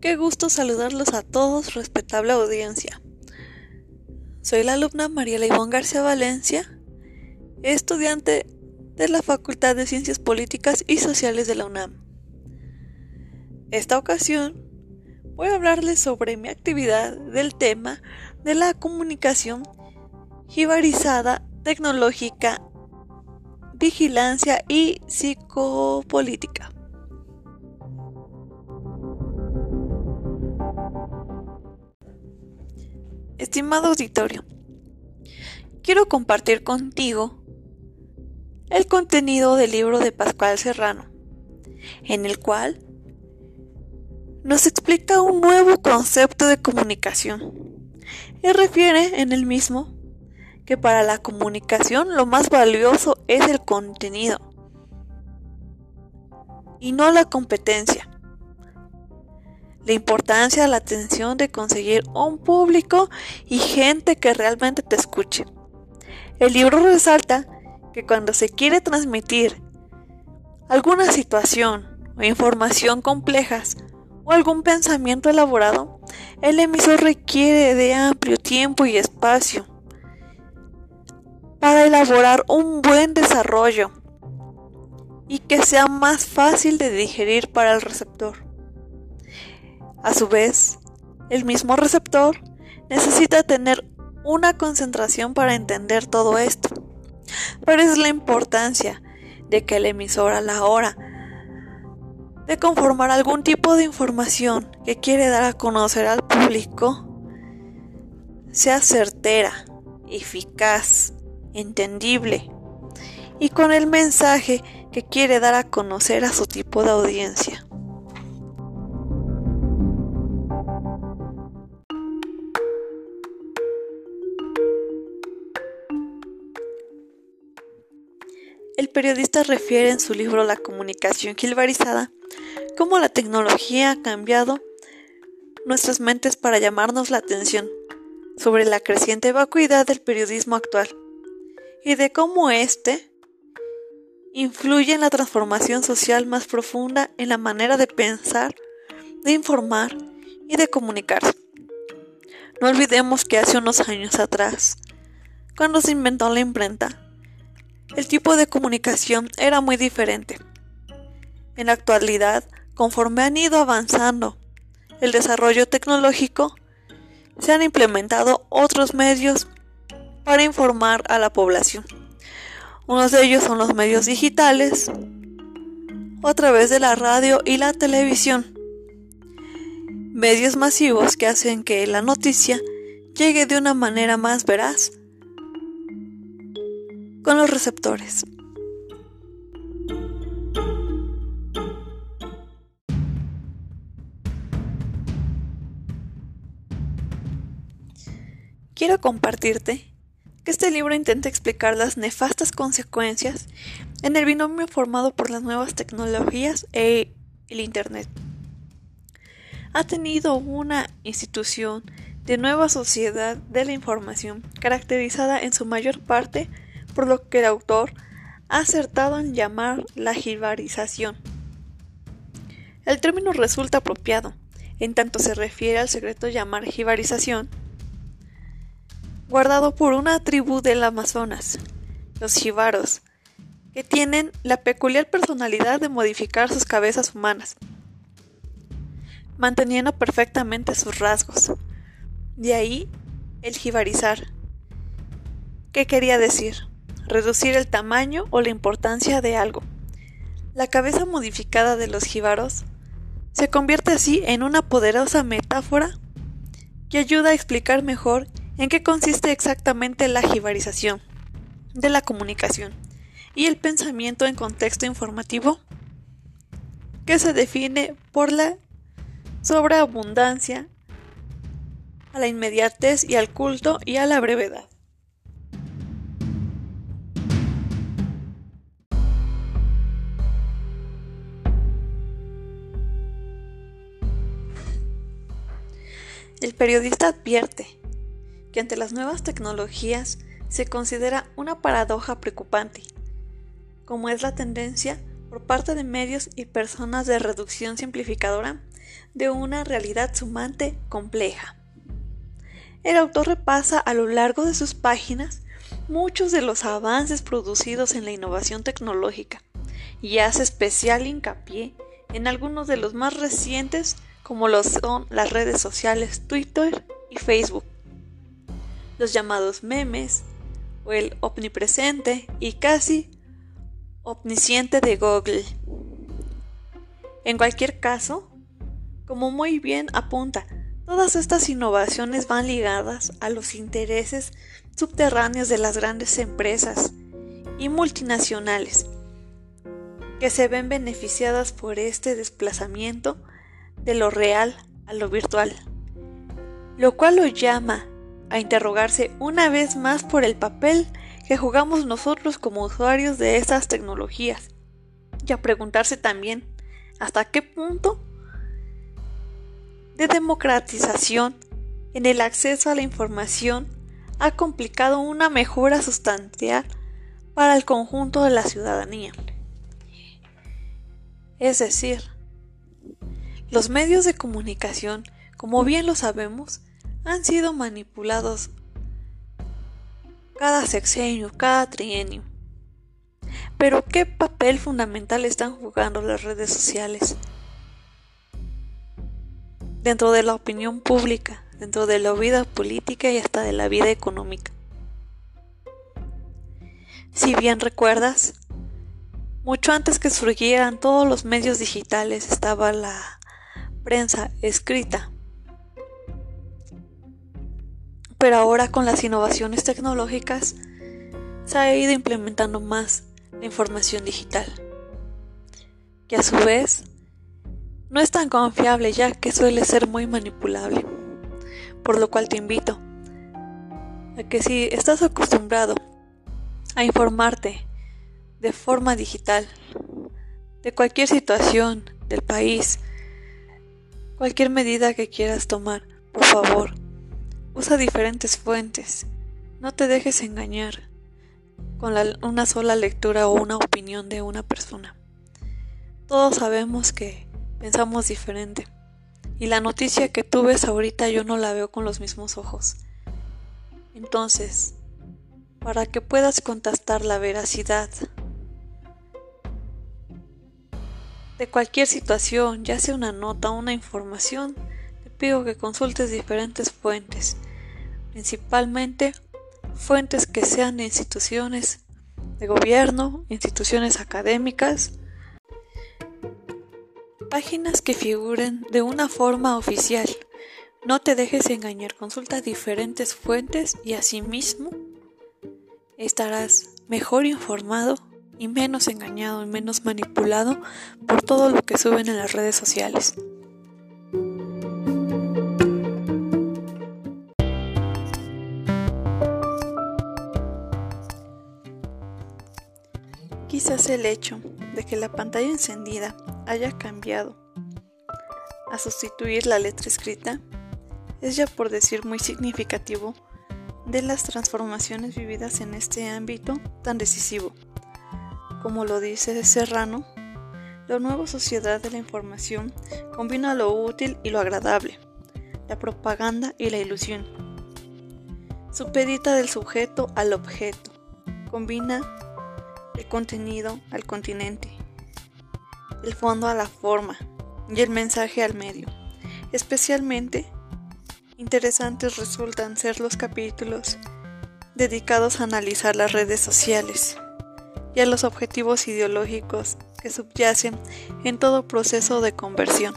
Qué gusto saludarlos a todos, respetable audiencia. Soy la alumna María Ivonne García Valencia, estudiante de la Facultad de Ciencias Políticas y Sociales de la UNAM. Esta ocasión voy a hablarles sobre mi actividad del tema de la comunicación jibarizada, tecnológica, vigilancia y psicopolítica. Estimado auditorio, quiero compartir contigo el contenido del libro de Pascual Serrano, en el cual nos explica un nuevo concepto de comunicación. Y refiere en el mismo que para la comunicación lo más valioso es el contenido y no la competencia la importancia de la atención de conseguir un público y gente que realmente te escuche. El libro resalta que cuando se quiere transmitir alguna situación o información complejas o algún pensamiento elaborado, el emisor requiere de amplio tiempo y espacio para elaborar un buen desarrollo y que sea más fácil de digerir para el receptor. A su vez, el mismo receptor necesita tener una concentración para entender todo esto. Pero es la importancia de que el emisor a la hora de conformar algún tipo de información que quiere dar a conocer al público sea certera, eficaz, entendible y con el mensaje que quiere dar a conocer a su tipo de audiencia. El periodista refiere en su libro La comunicación gilvarizada cómo la tecnología ha cambiado nuestras mentes para llamarnos la atención sobre la creciente vacuidad del periodismo actual y de cómo éste influye en la transformación social más profunda en la manera de pensar, de informar y de comunicarse. No olvidemos que hace unos años atrás, cuando se inventó la imprenta, el tipo de comunicación era muy diferente. En la actualidad, conforme han ido avanzando el desarrollo tecnológico, se han implementado otros medios para informar a la población. Unos de ellos son los medios digitales a través de la radio y la televisión. Medios masivos que hacen que la noticia llegue de una manera más veraz con los receptores. Quiero compartirte que este libro intenta explicar las nefastas consecuencias en el binomio formado por las nuevas tecnologías e el Internet. Ha tenido una institución de nueva sociedad de la información caracterizada en su mayor parte por lo que el autor ha acertado en llamar la jibarización. El término resulta apropiado, en tanto se refiere al secreto llamar jibarización, guardado por una tribu del Amazonas, los jibaros, que tienen la peculiar personalidad de modificar sus cabezas humanas, manteniendo perfectamente sus rasgos. De ahí el jibarizar. ¿Qué quería decir? Reducir el tamaño o la importancia de algo. La cabeza modificada de los jíbaros se convierte así en una poderosa metáfora que ayuda a explicar mejor en qué consiste exactamente la jibarización de la comunicación y el pensamiento en contexto informativo que se define por la sobreabundancia, a la inmediatez y al culto y a la brevedad. El periodista advierte que ante las nuevas tecnologías se considera una paradoja preocupante, como es la tendencia por parte de medios y personas de reducción simplificadora de una realidad sumante compleja. El autor repasa a lo largo de sus páginas muchos de los avances producidos en la innovación tecnológica y hace especial hincapié en algunos de los más recientes como lo son las redes sociales Twitter y Facebook, los llamados memes o el omnipresente y casi omnisciente de Google. En cualquier caso, como muy bien apunta, todas estas innovaciones van ligadas a los intereses subterráneos de las grandes empresas y multinacionales que se ven beneficiadas por este desplazamiento de lo real a lo virtual, lo cual lo llama a interrogarse una vez más por el papel que jugamos nosotros como usuarios de estas tecnologías y a preguntarse también hasta qué punto de democratización en el acceso a la información ha complicado una mejora sustancial para el conjunto de la ciudadanía. Es decir, los medios de comunicación, como bien lo sabemos, han sido manipulados cada sexenio, cada trienio. Pero ¿qué papel fundamental están jugando las redes sociales? Dentro de la opinión pública, dentro de la vida política y hasta de la vida económica. Si bien recuerdas, mucho antes que surgieran todos los medios digitales estaba la prensa escrita. Pero ahora con las innovaciones tecnológicas se ha ido implementando más la información digital, que a su vez no es tan confiable ya que suele ser muy manipulable, por lo cual te invito a que si estás acostumbrado a informarte de forma digital de cualquier situación del país, cualquier medida que quieras tomar, por favor, Usa diferentes fuentes. No te dejes engañar con una sola lectura o una opinión de una persona. Todos sabemos que pensamos diferente. Y la noticia que tú ves ahorita yo no la veo con los mismos ojos. Entonces, para que puedas contestar la veracidad de cualquier situación, ya sea una nota o una información, te pido que consultes diferentes fuentes principalmente fuentes que sean de instituciones de gobierno, instituciones académicas, páginas que figuren de una forma oficial. No te dejes engañar, consulta diferentes fuentes y asimismo estarás mejor informado y menos engañado y menos manipulado por todo lo que suben en las redes sociales. Quizás el hecho de que la pantalla encendida haya cambiado a sustituir la letra escrita es ya por decir muy significativo de las transformaciones vividas en este ámbito tan decisivo. Como lo dice Serrano, la nueva sociedad de la información combina lo útil y lo agradable, la propaganda y la ilusión. Supedita del sujeto al objeto, combina el contenido al continente, el fondo a la forma y el mensaje al medio. Especialmente interesantes resultan ser los capítulos dedicados a analizar las redes sociales y a los objetivos ideológicos que subyacen en todo proceso de conversión.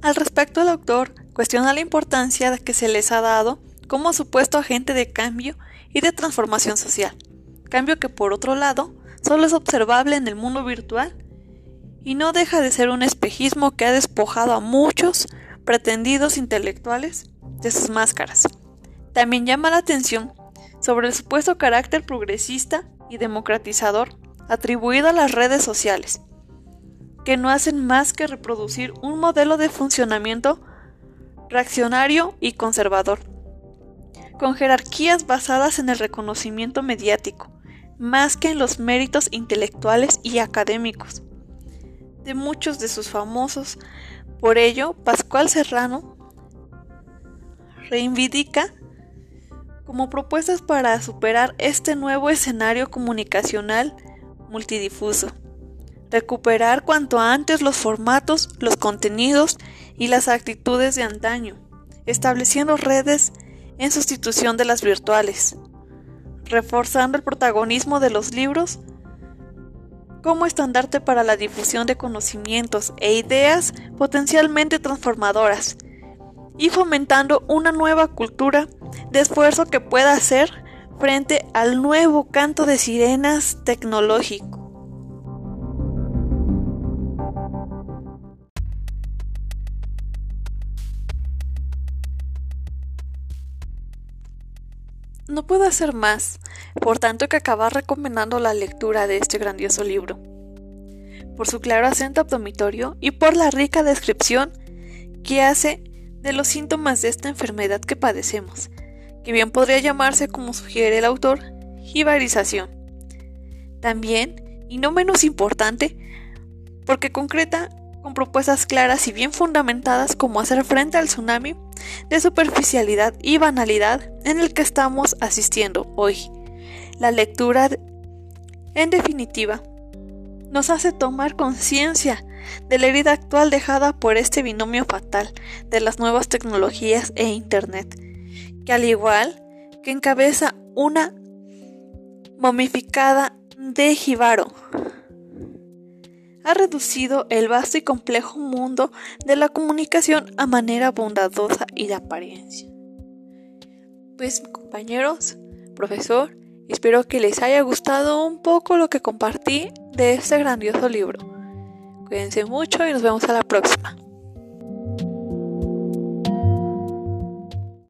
Al respecto, el autor cuestiona la importancia que se les ha dado como supuesto agente de cambio y de transformación social, cambio que por otro lado solo es observable en el mundo virtual y no deja de ser un espejismo que ha despojado a muchos pretendidos intelectuales de sus máscaras. También llama la atención sobre el supuesto carácter progresista y democratizador atribuido a las redes sociales, que no hacen más que reproducir un modelo de funcionamiento reaccionario y conservador, con jerarquías basadas en el reconocimiento mediático, más que en los méritos intelectuales y académicos de muchos de sus famosos. Por ello, Pascual Serrano reivindica como propuestas para superar este nuevo escenario comunicacional multidifuso. Recuperar cuanto antes los formatos, los contenidos y las actitudes de antaño, estableciendo redes en sustitución de las virtuales, reforzando el protagonismo de los libros como estandarte para la difusión de conocimientos e ideas potencialmente transformadoras y fomentando una nueva cultura de esfuerzo que pueda hacer frente al nuevo canto de sirenas tecnológico. No puedo hacer más, por tanto que acabar recomendando la lectura de este grandioso libro, por su claro acento abdomitorio y por la rica descripción que hace de los síntomas de esta enfermedad que padecemos, que bien podría llamarse, como sugiere el autor, jibarización. También, y no menos importante, porque concreta con propuestas claras y bien fundamentadas como hacer frente al tsunami de superficialidad y banalidad en el que estamos asistiendo hoy. La lectura, en definitiva, nos hace tomar conciencia de la herida actual dejada por este binomio fatal de las nuevas tecnologías e Internet, que al igual que encabeza una momificada de Jibaro, ha reducido el vasto y complejo mundo de la comunicación a manera bondadosa y de apariencia. Pues compañeros, profesor, espero que les haya gustado un poco lo que compartí de este grandioso libro. Cuídense mucho y nos vemos a la próxima.